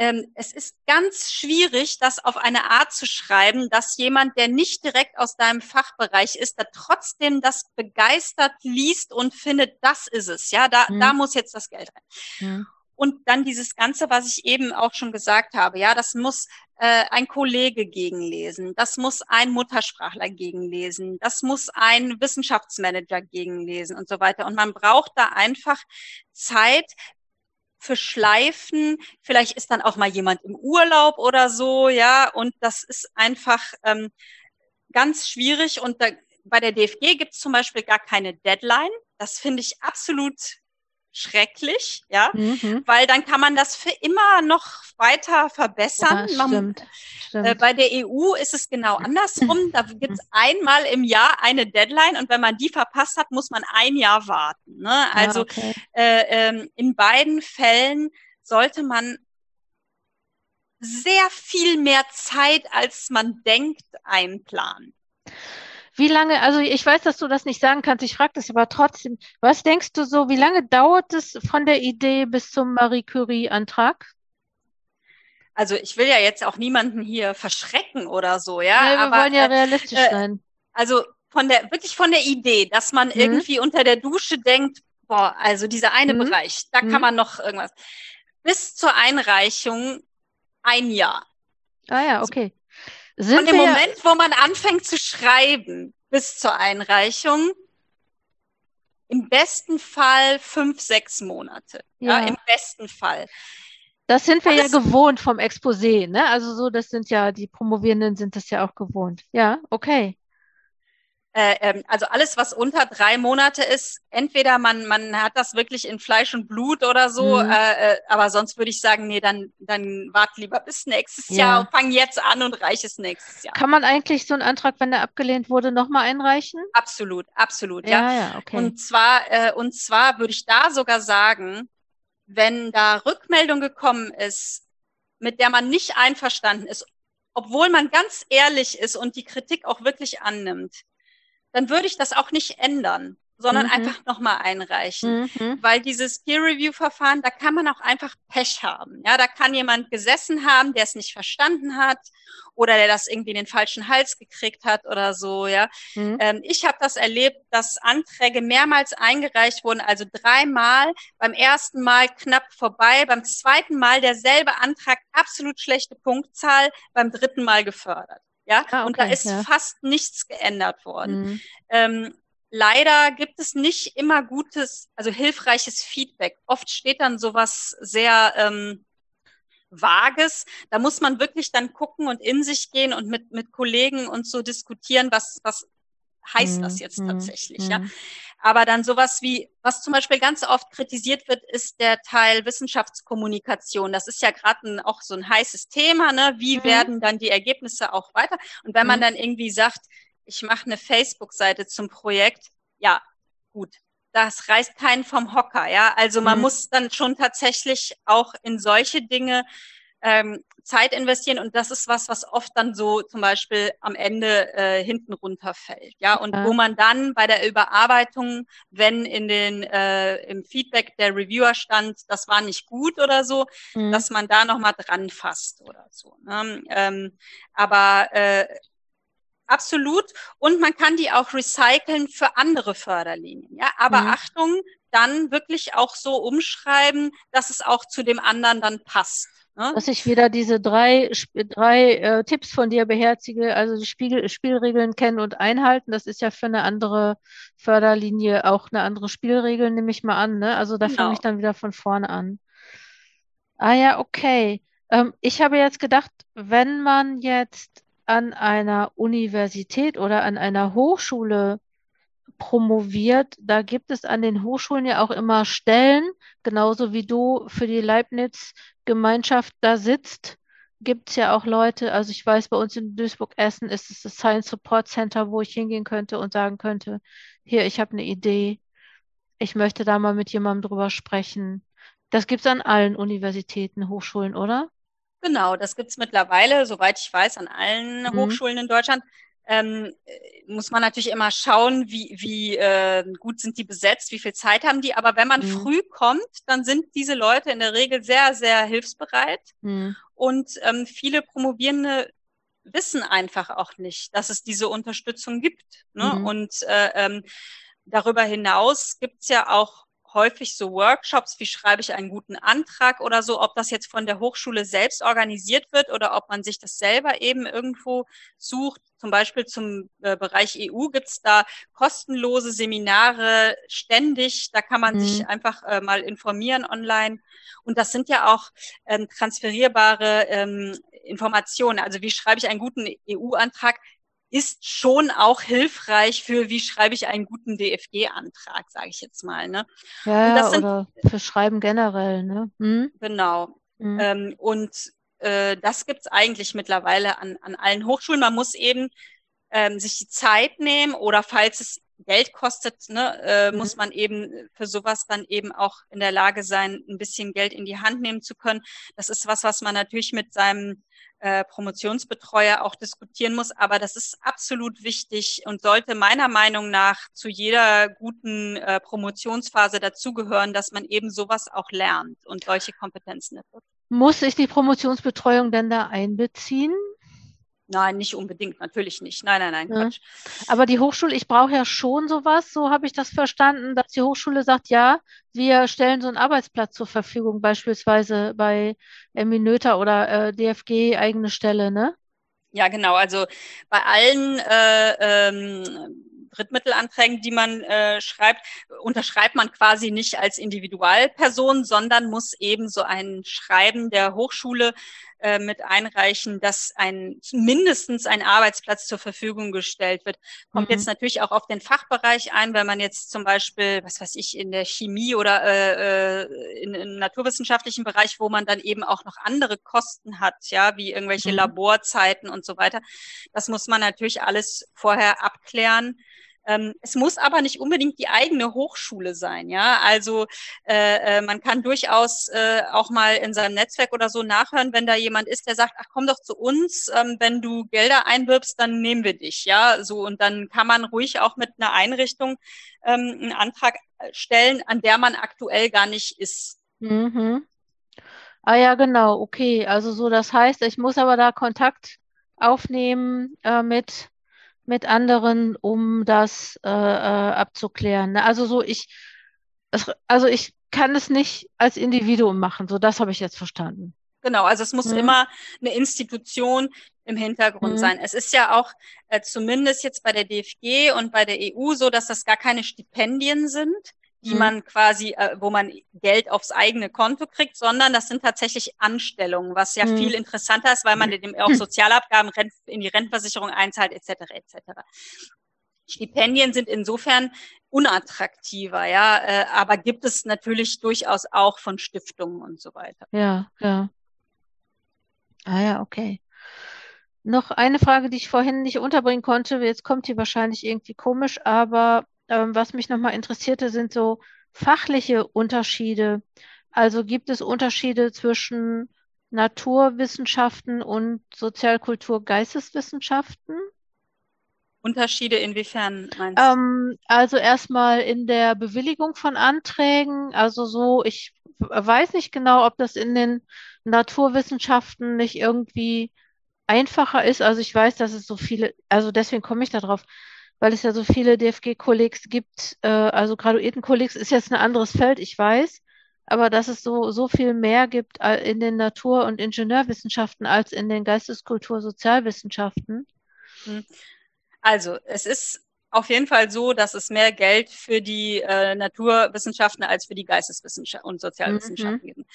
Ähm, es ist ganz schwierig, das auf eine Art zu schreiben, dass jemand, der nicht direkt aus deinem Fachbereich ist, da trotzdem das begeistert liest und findet, das ist es. Ja, da, mhm. da muss jetzt das Geld rein. Mhm. Und dann dieses Ganze, was ich eben auch schon gesagt habe, ja, das muss äh, ein Kollege gegenlesen, das muss ein Muttersprachler gegenlesen, das muss ein Wissenschaftsmanager gegenlesen und so weiter. Und man braucht da einfach Zeit, für Schleifen. Vielleicht ist dann auch mal jemand im Urlaub oder so, ja. Und das ist einfach ähm, ganz schwierig. Und da, bei der DFG gibt es zum Beispiel gar keine Deadline. Das finde ich absolut schrecklich, ja, mhm. weil dann kann man das für immer noch weiter verbessern. Ja, stimmt, stimmt. Äh, bei der EU ist es genau andersrum. Da gibt es [LAUGHS] einmal im Jahr eine Deadline und wenn man die verpasst hat, muss man ein Jahr warten. Ne? Ah, also ah, okay. äh, ähm, in beiden Fällen sollte man sehr viel mehr Zeit, als man denkt, einplanen. Wie lange, also ich weiß, dass du das nicht sagen kannst, ich frage das aber trotzdem. Was denkst du so, wie lange dauert es von der Idee bis zum Marie Curie-Antrag? Also ich will ja jetzt auch niemanden hier verschrecken oder so, ja. Nee, wir aber, wollen ja äh, realistisch äh, sein. Also von der, wirklich von der Idee, dass man mhm. irgendwie unter der Dusche denkt, boah, also dieser eine mhm. Bereich, da mhm. kann man noch irgendwas. bis zur Einreichung ein Jahr. Ah ja, okay. Sind Von dem Moment, wo man anfängt zu schreiben, bis zur Einreichung, im besten Fall fünf, sechs Monate. Ja, ja im besten Fall. Das sind wir das ja gewohnt vom Exposé, ne? Also so, das sind ja, die Promovierenden sind das ja auch gewohnt. Ja, okay. Äh, ähm, also alles, was unter drei Monate ist, entweder man, man hat das wirklich in Fleisch und Blut oder so, mhm. äh, äh aber sonst würde ich sagen, nee, dann, dann warte lieber bis nächstes ja. Jahr und fang jetzt an und reich es nächstes Jahr. Kann man eigentlich so einen Antrag, wenn er abgelehnt wurde, nochmal einreichen? Absolut, absolut, ja. ja. ja okay. Und zwar, äh, und zwar würde ich da sogar sagen, wenn da Rückmeldung gekommen ist, mit der man nicht einverstanden ist, obwohl man ganz ehrlich ist und die Kritik auch wirklich annimmt, dann würde ich das auch nicht ändern, sondern mhm. einfach nochmal einreichen. Mhm. Weil dieses Peer-Review-Verfahren, da kann man auch einfach Pech haben. Ja, da kann jemand gesessen haben, der es nicht verstanden hat oder der das irgendwie in den falschen Hals gekriegt hat oder so. Ja, mhm. ähm, ich habe das erlebt, dass Anträge mehrmals eingereicht wurden, also dreimal. Beim ersten Mal knapp vorbei, beim zweiten Mal derselbe Antrag, absolut schlechte Punktzahl, beim dritten Mal gefördert. Ja, ah, okay, und da ist ja. fast nichts geändert worden. Mhm. Ähm, leider gibt es nicht immer gutes, also hilfreiches Feedback. Oft steht dann sowas sehr ähm, Vages. Da muss man wirklich dann gucken und in sich gehen und mit, mit Kollegen und so diskutieren, was, was heißt mhm. das jetzt mhm. tatsächlich, mhm. ja. Aber dann sowas wie, was zum Beispiel ganz oft kritisiert wird, ist der Teil Wissenschaftskommunikation. Das ist ja gerade auch so ein heißes Thema. Ne? Wie mhm. werden dann die Ergebnisse auch weiter? Und wenn man mhm. dann irgendwie sagt, ich mache eine Facebook-Seite zum Projekt, ja, gut, das reißt keinen vom Hocker, ja. Also man mhm. muss dann schon tatsächlich auch in solche Dinge ähm, Zeit investieren und das ist was, was oft dann so zum Beispiel am Ende äh, hinten runterfällt, ja, und ja. wo man dann bei der Überarbeitung, wenn in den äh, im Feedback der Reviewer stand, das war nicht gut oder so, mhm. dass man da noch mal dran fasst oder so. Ne? Ähm, aber äh, absolut und man kann die auch recyceln für andere Förderlinien, ja, aber mhm. Achtung, dann wirklich auch so umschreiben, dass es auch zu dem anderen dann passt. Ne? Dass ich wieder diese drei, drei äh, Tipps von dir beherzige, also die Spiegel, Spielregeln kennen und einhalten. Das ist ja für eine andere Förderlinie auch eine andere Spielregel, nehme ich mal an. Ne? Also da genau. fange ich dann wieder von vorne an. Ah ja, okay. Ähm, ich habe jetzt gedacht, wenn man jetzt an einer Universität oder an einer Hochschule promoviert, da gibt es an den Hochschulen ja auch immer Stellen, genauso wie du für die Leibniz-Gemeinschaft da sitzt, gibt es ja auch Leute, also ich weiß, bei uns in Duisburg-Essen ist es das Science Support Center, wo ich hingehen könnte und sagen könnte, hier, ich habe eine Idee, ich möchte da mal mit jemandem drüber sprechen. Das gibt es an allen Universitäten, Hochschulen, oder? Genau, das gibt es mittlerweile, soweit ich weiß, an allen mhm. Hochschulen in Deutschland ähm, muss man natürlich immer schauen, wie, wie äh, gut sind die besetzt, wie viel Zeit haben die. Aber wenn man mhm. früh kommt, dann sind diese Leute in der Regel sehr, sehr hilfsbereit. Mhm. Und ähm, viele Promovierende wissen einfach auch nicht, dass es diese Unterstützung gibt. Ne? Mhm. Und äh, ähm, darüber hinaus gibt's ja auch häufig so Workshops, wie schreibe ich einen guten Antrag oder so, ob das jetzt von der Hochschule selbst organisiert wird oder ob man sich das selber eben irgendwo sucht. Zum Beispiel zum äh, Bereich EU gibt's da kostenlose Seminare ständig. Da kann man mhm. sich einfach äh, mal informieren online. Und das sind ja auch ähm, transferierbare ähm, Informationen. Also wie schreibe ich einen guten EU-Antrag? Ist schon auch hilfreich für, wie schreibe ich einen guten DFG-Antrag, sage ich jetzt mal. Ne? Ja, sind, oder für Schreiben generell. Ne? Hm? Genau. Hm. Ähm, und äh, das gibt's eigentlich mittlerweile an, an allen Hochschulen. Man muss eben ähm, sich die Zeit nehmen oder falls es Geld kostet, ne, äh, mhm. muss man eben für sowas dann eben auch in der Lage sein, ein bisschen Geld in die Hand nehmen zu können. Das ist was, was man natürlich mit seinem äh, Promotionsbetreuer auch diskutieren muss. Aber das ist absolut wichtig und sollte meiner Meinung nach zu jeder guten äh, Promotionsphase dazugehören, dass man eben sowas auch lernt und solche Kompetenzen entwickelt. Muss ich die Promotionsbetreuung denn da einbeziehen? Nein, nicht unbedingt, natürlich nicht. Nein, nein, nein. Quatsch. Aber die Hochschule, ich brauche ja schon sowas, so habe ich das verstanden, dass die Hochschule sagt, ja, wir stellen so einen Arbeitsplatz zur Verfügung, beispielsweise bei Eminöter oder äh, DFG eigene Stelle, ne? Ja, genau. Also bei allen äh, ähm, Drittmittelanträgen, die man äh, schreibt, unterschreibt man quasi nicht als Individualperson, sondern muss eben so ein Schreiben der Hochschule äh, mit einreichen, dass ein mindestens ein Arbeitsplatz zur Verfügung gestellt wird. Kommt mhm. jetzt natürlich auch auf den Fachbereich ein, wenn man jetzt zum Beispiel, was weiß ich, in der Chemie oder äh, äh in, im naturwissenschaftlichen Bereich, wo man dann eben auch noch andere Kosten hat, ja, wie irgendwelche mhm. Laborzeiten und so weiter. Das muss man natürlich alles vorher abklären. Ähm, es muss aber nicht unbedingt die eigene Hochschule sein, ja. Also äh, äh, man kann durchaus äh, auch mal in seinem Netzwerk oder so nachhören, wenn da jemand ist, der sagt, ach komm doch zu uns, ähm, wenn du Gelder einwirbst, dann nehmen wir dich, ja. So und dann kann man ruhig auch mit einer Einrichtung ähm, einen Antrag äh, stellen, an der man aktuell gar nicht ist. Mhm. Ah ja, genau, okay. Also so, das heißt, ich muss aber da Kontakt aufnehmen äh, mit mit anderen, um das äh, äh, abzuklären. Ne? Also so ich, also ich kann es nicht als Individuum machen. So, das habe ich jetzt verstanden. Genau, also es muss mhm. immer eine Institution im Hintergrund mhm. sein. Es ist ja auch äh, zumindest jetzt bei der DFG und bei der EU so, dass das gar keine Stipendien sind, die mhm. man quasi, äh, wo man Geld aufs eigene Konto kriegt, sondern das sind tatsächlich Anstellungen, was ja mhm. viel interessanter ist, weil man dem auch Sozialabgaben in die Rentenversicherung einzahlt, etc. etc. Stipendien sind insofern unattraktiver, ja, äh, aber gibt es natürlich durchaus auch von Stiftungen und so weiter. Ja, ja. Ah ja, okay. Noch eine Frage, die ich vorhin nicht unterbringen konnte. Jetzt kommt die wahrscheinlich irgendwie komisch, aber ähm, was mich nochmal interessierte, sind so fachliche Unterschiede. Also gibt es Unterschiede zwischen Naturwissenschaften und Sozialkultur, Geisteswissenschaften? Unterschiede inwiefern meinst du? Ähm, also erstmal in der Bewilligung von Anträgen. Also so, ich weiß nicht genau, ob das in den Naturwissenschaften nicht irgendwie einfacher ist. Also ich weiß, dass es so viele, also deswegen komme ich da drauf weil es ja so viele DFG-Kollegs gibt, äh, also Graduierten-Kollegs ist jetzt ein anderes Feld, ich weiß, aber dass es so, so viel mehr gibt in den Natur- und Ingenieurwissenschaften als in den Geisteskultur-Sozialwissenschaften. Hm. Also, es ist auf jeden Fall so, dass es mehr Geld für die äh, Naturwissenschaften als für die Geisteswissenschaften und Sozialwissenschaften mhm. gibt.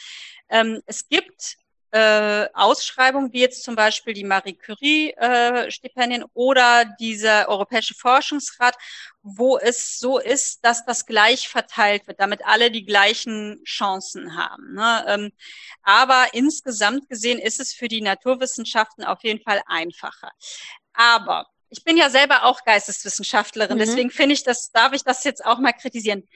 Ähm, es gibt äh, Ausschreibungen, wie jetzt zum Beispiel die Marie Curie-Stipendien äh, oder dieser Europäische Forschungsrat, wo es so ist, dass das gleich verteilt wird, damit alle die gleichen Chancen haben. Ne? Ähm, aber insgesamt gesehen ist es für die Naturwissenschaften auf jeden Fall einfacher. Aber ich bin ja selber auch Geisteswissenschaftlerin, mhm. deswegen finde ich das, darf ich das jetzt auch mal kritisieren.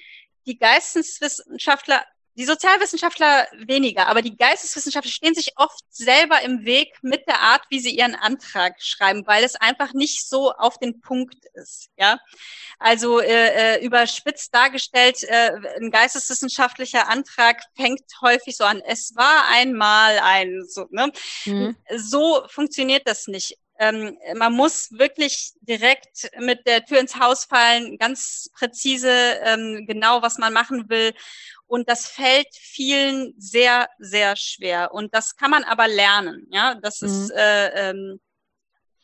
Die Geisteswissenschaftler die Sozialwissenschaftler weniger, aber die Geisteswissenschaftler stehen sich oft selber im Weg mit der Art, wie sie ihren Antrag schreiben, weil es einfach nicht so auf den Punkt ist. Ja, also äh, äh überspitzt dargestellt, äh, ein geisteswissenschaftlicher Antrag fängt häufig so an: Es war einmal ein so. Ne? Mhm. So funktioniert das nicht. Ähm, man muss wirklich direkt mit der Tür ins Haus fallen, ganz präzise, ähm, genau, was man machen will. Und das fällt vielen sehr, sehr schwer. Und das kann man aber lernen. Ja, das mhm. ist, äh, ähm,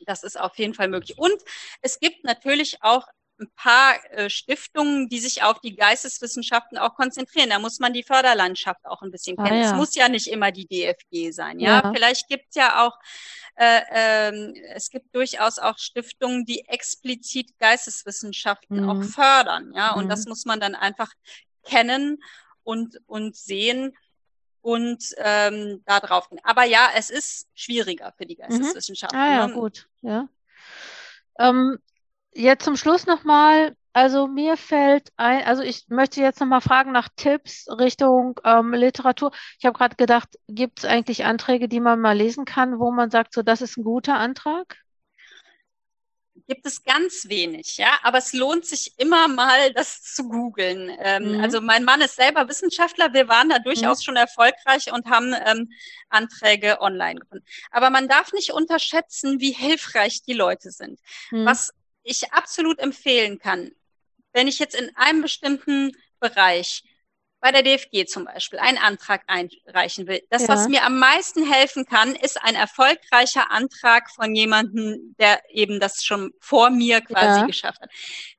das ist auf jeden Fall möglich. Und es gibt natürlich auch ein paar äh, Stiftungen, die sich auf die Geisteswissenschaften auch konzentrieren. Da muss man die Förderlandschaft auch ein bisschen ah, kennen. Ah, ja. Es muss ja nicht immer die DFG sein. Ja, ja. vielleicht gibt es ja auch äh, ähm, es gibt durchaus auch Stiftungen, die explizit Geisteswissenschaften mhm. auch fördern. Ja, und mhm. das muss man dann einfach kennen und, und sehen und ähm, da drauf gehen. Aber ja, es ist schwieriger für die mhm. Geisteswissenschaften. Mhm. Ah ja, ne? gut, ja. Ähm, jetzt zum Schluss nochmal, also mir fällt ein, also ich möchte jetzt nochmal fragen nach Tipps Richtung ähm, Literatur. Ich habe gerade gedacht, gibt es eigentlich Anträge, die man mal lesen kann, wo man sagt, so das ist ein guter Antrag? Gibt es ganz wenig, ja, aber es lohnt sich immer mal, das zu googeln. Ähm, mhm. Also mein Mann ist selber Wissenschaftler, wir waren da durchaus mhm. schon erfolgreich und haben ähm, Anträge online gefunden. Aber man darf nicht unterschätzen, wie hilfreich die Leute sind. Mhm. Was ich absolut empfehlen kann, wenn ich jetzt in einem bestimmten Bereich bei der DFG zum Beispiel einen Antrag einreichen will. Das, ja. was mir am meisten helfen kann, ist ein erfolgreicher Antrag von jemandem, der eben das schon vor mir quasi ja. geschafft hat.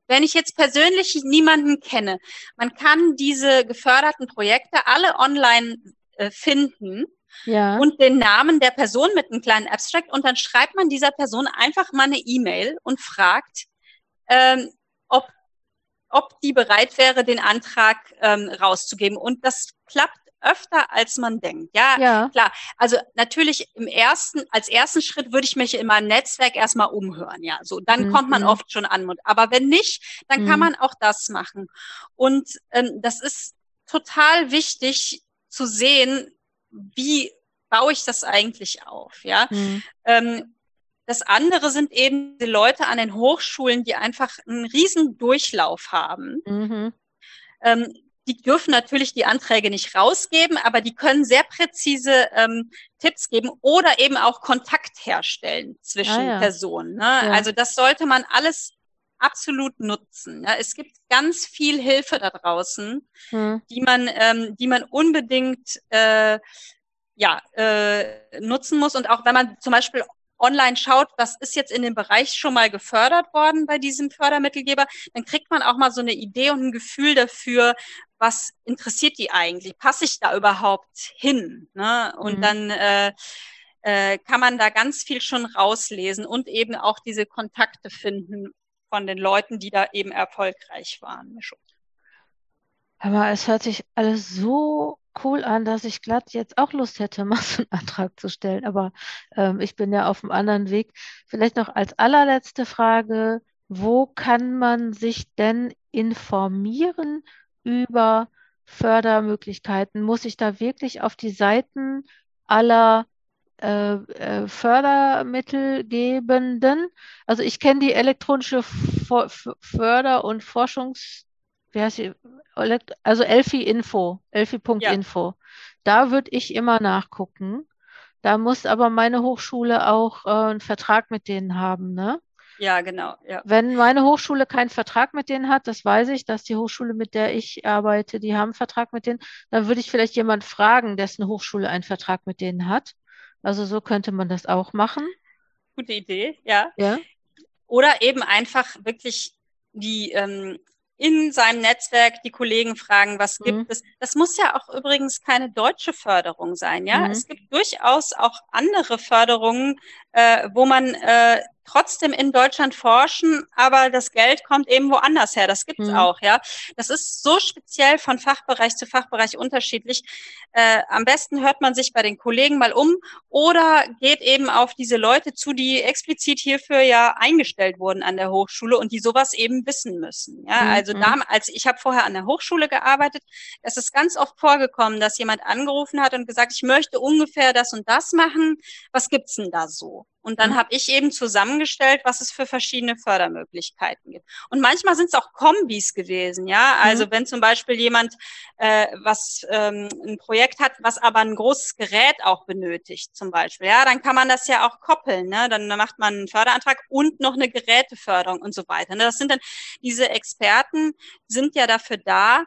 Wenn ich jetzt persönlich niemanden kenne, man kann diese geförderten Projekte alle online äh, finden. Ja. Und den Namen der Person mit einem kleinen Abstract und dann schreibt man dieser Person einfach mal eine E-Mail und fragt, ähm, ob die bereit wäre, den Antrag ähm, rauszugeben. Und das klappt öfter, als man denkt. Ja, ja, klar. Also natürlich im ersten, als ersten Schritt würde ich mich in meinem Netzwerk erstmal umhören. Ja, so dann mhm. kommt man oft schon an. Aber wenn nicht, dann mhm. kann man auch das machen. Und ähm, das ist total wichtig zu sehen, wie baue ich das eigentlich auf. Ja, mhm. ähm, das andere sind eben die Leute an den Hochschulen, die einfach einen riesen Durchlauf haben. Mhm. Ähm, die dürfen natürlich die Anträge nicht rausgeben, aber die können sehr präzise ähm, Tipps geben oder eben auch Kontakt herstellen zwischen ah, ja. Personen. Ne? Ja. Also das sollte man alles absolut nutzen. Ja? Es gibt ganz viel Hilfe da draußen, hm. die man, ähm, die man unbedingt äh, ja, äh, nutzen muss. Und auch wenn man zum Beispiel online schaut, was ist jetzt in dem Bereich schon mal gefördert worden bei diesem Fördermittelgeber, dann kriegt man auch mal so eine Idee und ein Gefühl dafür, was interessiert die eigentlich? Passe ich da überhaupt hin? Ne? Und mhm. dann äh, äh, kann man da ganz viel schon rauslesen und eben auch diese Kontakte finden von den Leuten, die da eben erfolgreich waren. Aber es hört sich alles so cool an, dass ich glatt jetzt auch Lust hätte, [LAUGHS] mal so einen Antrag zu stellen. Aber ähm, ich bin ja auf einem anderen Weg. Vielleicht noch als allerletzte Frage, wo kann man sich denn informieren über Fördermöglichkeiten? Muss ich da wirklich auf die Seiten aller äh, äh, Fördermittelgebenden? Also ich kenne die elektronische Förder- und Forschungs wie heißt sie? Also Elfi Info, Elfi.info. Ja. Da würde ich immer nachgucken. Da muss aber meine Hochschule auch äh, einen Vertrag mit denen haben, ne? Ja, genau. Ja. Wenn meine Hochschule keinen Vertrag mit denen hat, das weiß ich, dass die Hochschule, mit der ich arbeite, die haben einen Vertrag mit denen, dann würde ich vielleicht jemand fragen, dessen Hochschule einen Vertrag mit denen hat. Also so könnte man das auch machen. Gute Idee, ja. Ja. Oder eben einfach wirklich die ähm, in seinem Netzwerk die Kollegen fragen, was gibt mhm. es. Das muss ja auch übrigens keine deutsche Förderung sein, ja. Mhm. Es gibt durchaus auch andere Förderungen, äh, wo man äh, trotzdem in Deutschland forschen, aber das Geld kommt eben woanders her. Das gibt's mhm. auch, ja. Das ist so speziell von Fachbereich zu Fachbereich unterschiedlich. Äh, am besten hört man sich bei den Kollegen mal um oder geht eben auf diese Leute zu, die explizit hierfür ja eingestellt wurden an der Hochschule und die sowas eben wissen müssen. Ja, mhm. also da, als ich habe vorher an der Hochschule gearbeitet, es ist ganz oft vorgekommen, dass jemand angerufen hat und gesagt, ich möchte ungefähr das und das machen. Was gibt's denn da so? Und dann mhm. habe ich eben zusammengestellt, was es für verschiedene Fördermöglichkeiten gibt. Und manchmal sind es auch Kombis gewesen, ja. Also mhm. wenn zum Beispiel jemand äh, was ähm, ein Projekt hat, was aber ein großes Gerät auch benötigt, zum Beispiel, ja, dann kann man das ja auch koppeln. Ne? Dann macht man einen Förderantrag und noch eine Geräteförderung und so weiter. Ne? Das sind dann diese Experten sind ja dafür da,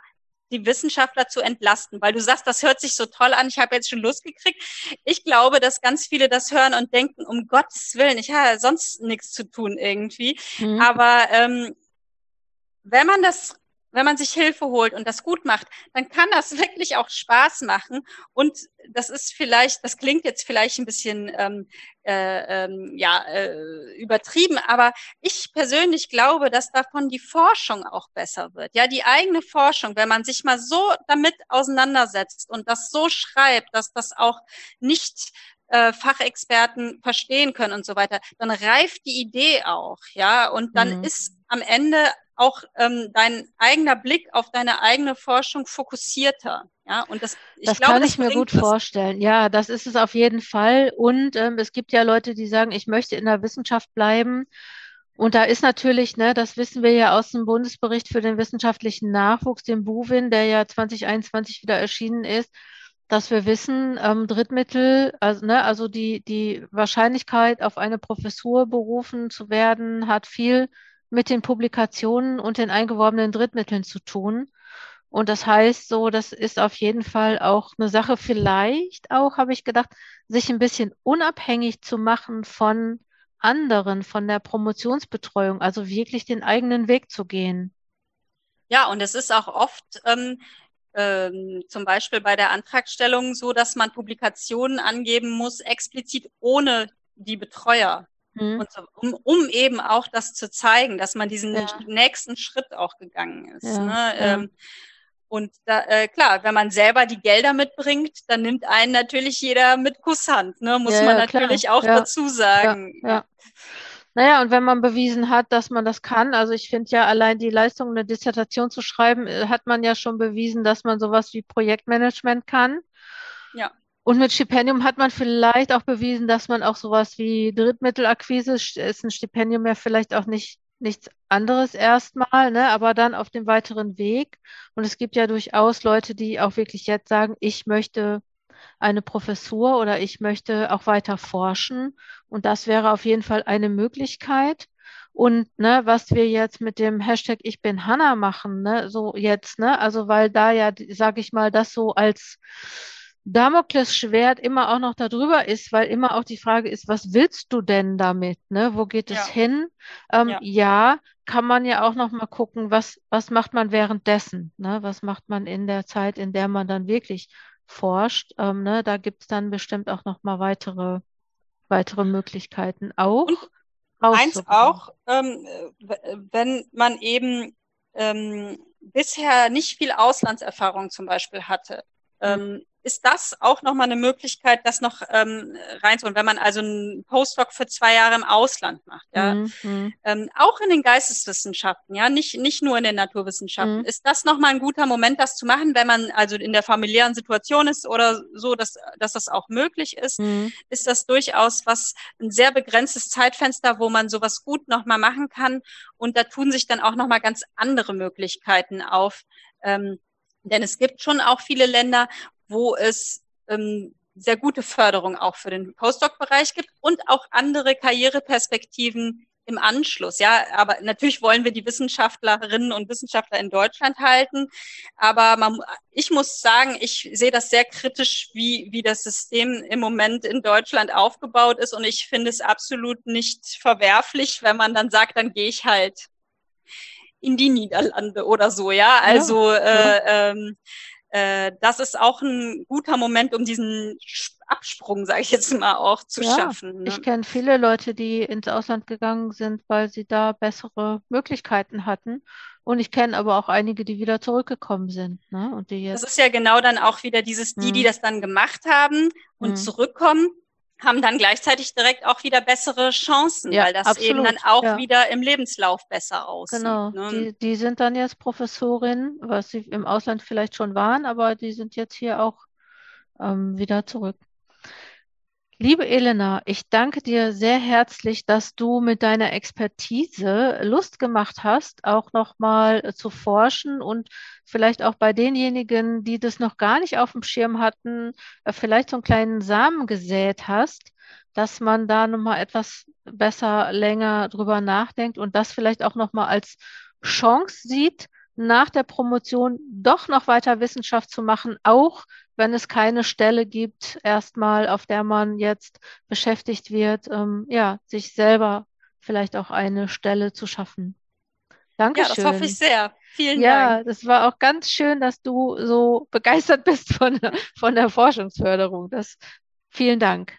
die Wissenschaftler zu entlasten, weil du sagst, das hört sich so toll an, ich habe jetzt schon Lust gekriegt. Ich glaube, dass ganz viele das hören und denken, um Gottes Willen, ich habe sonst nichts zu tun irgendwie. Mhm. Aber ähm, wenn man das wenn man sich Hilfe holt und das gut macht, dann kann das [LAUGHS] wirklich auch Spaß machen. Und das ist vielleicht, das klingt jetzt vielleicht ein bisschen ähm, äh, ähm, ja, äh, übertrieben, aber ich persönlich glaube, dass davon die Forschung auch besser wird. Ja, die eigene Forschung, wenn man sich mal so damit auseinandersetzt und das so schreibt, dass das auch nicht äh, Fachexperten verstehen können und so weiter, dann reift die Idee auch, ja, und dann mhm. ist am Ende auch ähm, dein eigener Blick auf deine eigene Forschung fokussierter. Ja, und das, ich das glaube, kann ich mir gut was. vorstellen. Ja, das ist es auf jeden Fall. Und ähm, es gibt ja Leute, die sagen, ich möchte in der Wissenschaft bleiben Und da ist natürlich, ne, das wissen wir ja aus dem Bundesbericht für den wissenschaftlichen Nachwuchs, dem BUWIN, der ja 2021 wieder erschienen ist, dass wir wissen, ähm, Drittmittel, also, ne, also die, die Wahrscheinlichkeit, auf eine Professur berufen zu werden, hat viel mit den Publikationen und den eingeworbenen Drittmitteln zu tun. Und das heißt so, das ist auf jeden Fall auch eine Sache, vielleicht auch, habe ich gedacht, sich ein bisschen unabhängig zu machen von anderen, von der Promotionsbetreuung, also wirklich den eigenen Weg zu gehen. Ja, und es ist auch oft ähm, ähm, zum Beispiel bei der Antragstellung so, dass man Publikationen angeben muss, explizit ohne die Betreuer. Mhm. So, um, um, eben auch das zu zeigen, dass man diesen ja. nächsten Schritt auch gegangen ist. Ja, ne? ja. Ähm, und da, äh, klar, wenn man selber die Gelder mitbringt, dann nimmt einen natürlich jeder mit Kusshand, ne? muss man natürlich klar. auch dazu sagen. Ja, Naja, und wenn man bewiesen hat, dass man das kann, also ich finde ja allein die Leistung, eine Dissertation zu schreiben, äh, hat man ja schon bewiesen, dass man sowas wie Projektmanagement kann. Ja. Und mit Stipendium hat man vielleicht auch bewiesen, dass man auch sowas wie Drittmittelakquise, ist ein Stipendium ja vielleicht auch nicht nichts anderes erstmal, ne, aber dann auf dem weiteren Weg. Und es gibt ja durchaus Leute, die auch wirklich jetzt sagen, ich möchte eine Professur oder ich möchte auch weiter forschen. Und das wäre auf jeden Fall eine Möglichkeit. Und ne, was wir jetzt mit dem Hashtag Ich bin Hanna machen, ne, so jetzt, ne, also weil da ja, sage ich mal, das so als Damoklesschwert immer auch noch darüber ist, weil immer auch die Frage ist, was willst du denn damit? Ne? Wo geht es hin? Ähm, ja. ja. kann man ja auch noch mal gucken, was, was macht man währenddessen? Ne? Was macht man in der Zeit, in der man dann wirklich forscht? Ähm, ne? Da gibt es dann bestimmt auch noch mal weitere, weitere Möglichkeiten auch. Und eins auch, ähm, wenn man eben ähm, bisher nicht viel Auslandserfahrung zum Beispiel hatte, ähm, ist das auch nochmal eine Möglichkeit, das noch ähm, reinzuholen, wenn man also einen Postdoc für zwei Jahre im Ausland macht, ja. Mhm. Ähm, auch in den Geisteswissenschaften, ja, nicht, nicht nur in den Naturwissenschaften. Mhm. Ist das nochmal ein guter Moment, das zu machen, wenn man also in der familiären Situation ist oder so, dass, dass das auch möglich ist? Mhm. Ist das durchaus was, ein sehr begrenztes Zeitfenster, wo man sowas gut nochmal machen kann? Und da tun sich dann auch nochmal ganz andere Möglichkeiten auf. Ähm, denn es gibt schon auch viele Länder, wo es ähm, sehr gute Förderung auch für den Postdoc-Bereich gibt und auch andere Karriereperspektiven im Anschluss. Ja, aber natürlich wollen wir die Wissenschaftlerinnen und Wissenschaftler in Deutschland halten. Aber man, ich muss sagen, ich sehe das sehr kritisch, wie, wie das System im Moment in Deutschland aufgebaut ist. Und ich finde es absolut nicht verwerflich, wenn man dann sagt, dann gehe ich halt in die Niederlande oder so. Ja, also ja, äh, ähm, äh, das ist auch ein guter Moment, um diesen Absprung, sage ich jetzt mal, auch zu ja, schaffen. Ne? Ich kenne viele Leute, die ins Ausland gegangen sind, weil sie da bessere Möglichkeiten hatten. Und ich kenne aber auch einige, die wieder zurückgekommen sind. Ne? Und die jetzt das ist ja genau dann auch wieder dieses, die, die hm. das dann gemacht haben und hm. zurückkommen, haben dann gleichzeitig direkt auch wieder bessere Chancen, ja, weil das absolut, eben dann auch ja. wieder im Lebenslauf besser aussieht. Genau, ne? die, die sind dann jetzt Professorin, was sie im Ausland vielleicht schon waren, aber die sind jetzt hier auch ähm, wieder zurück. Liebe Elena, ich danke dir sehr herzlich, dass du mit deiner Expertise Lust gemacht hast, auch nochmal zu forschen und vielleicht auch bei denjenigen, die das noch gar nicht auf dem Schirm hatten, äh, vielleicht so einen kleinen Samen gesät hast, dass man da nochmal etwas besser länger drüber nachdenkt und das vielleicht auch nochmal als Chance sieht, nach der Promotion doch noch weiter Wissenschaft zu machen, auch wenn es keine Stelle gibt, erstmal, auf der man jetzt beschäftigt wird, ähm, ja, sich selber vielleicht auch eine Stelle zu schaffen. Dankeschön. Ja, das hoffe ich sehr. Vielen ja, Dank. Ja, das war auch ganz schön, dass du so begeistert bist von, von der Forschungsförderung. Das, vielen Dank.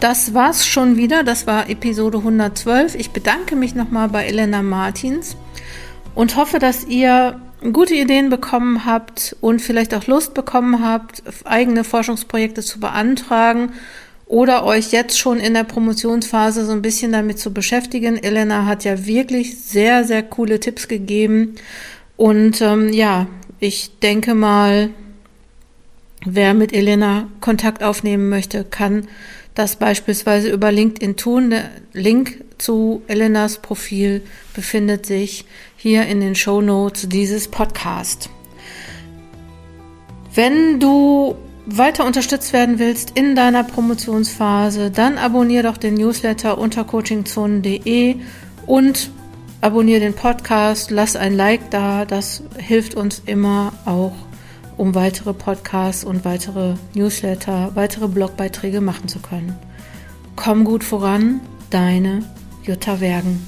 Das war's schon wieder. Das war Episode 112. Ich bedanke mich nochmal bei Elena Martins und hoffe, dass ihr gute Ideen bekommen habt und vielleicht auch Lust bekommen habt, eigene Forschungsprojekte zu beantragen oder euch jetzt schon in der Promotionsphase so ein bisschen damit zu beschäftigen. Elena hat ja wirklich sehr, sehr coole Tipps gegeben. Und ähm, ja, ich denke mal, wer mit Elena Kontakt aufnehmen möchte, kann das beispielsweise über LinkedIn tun. Der Link zu Elenas Profil befindet sich hier in den Show Notes dieses Podcast. Wenn du weiter unterstützt werden willst in deiner Promotionsphase, dann abonniere doch den Newsletter unter coachingzonen.de und abonniere den Podcast, lass ein Like da, das hilft uns immer auch, um weitere Podcasts und weitere Newsletter, weitere Blogbeiträge machen zu können. Komm gut voran, deine Jutta Wergen.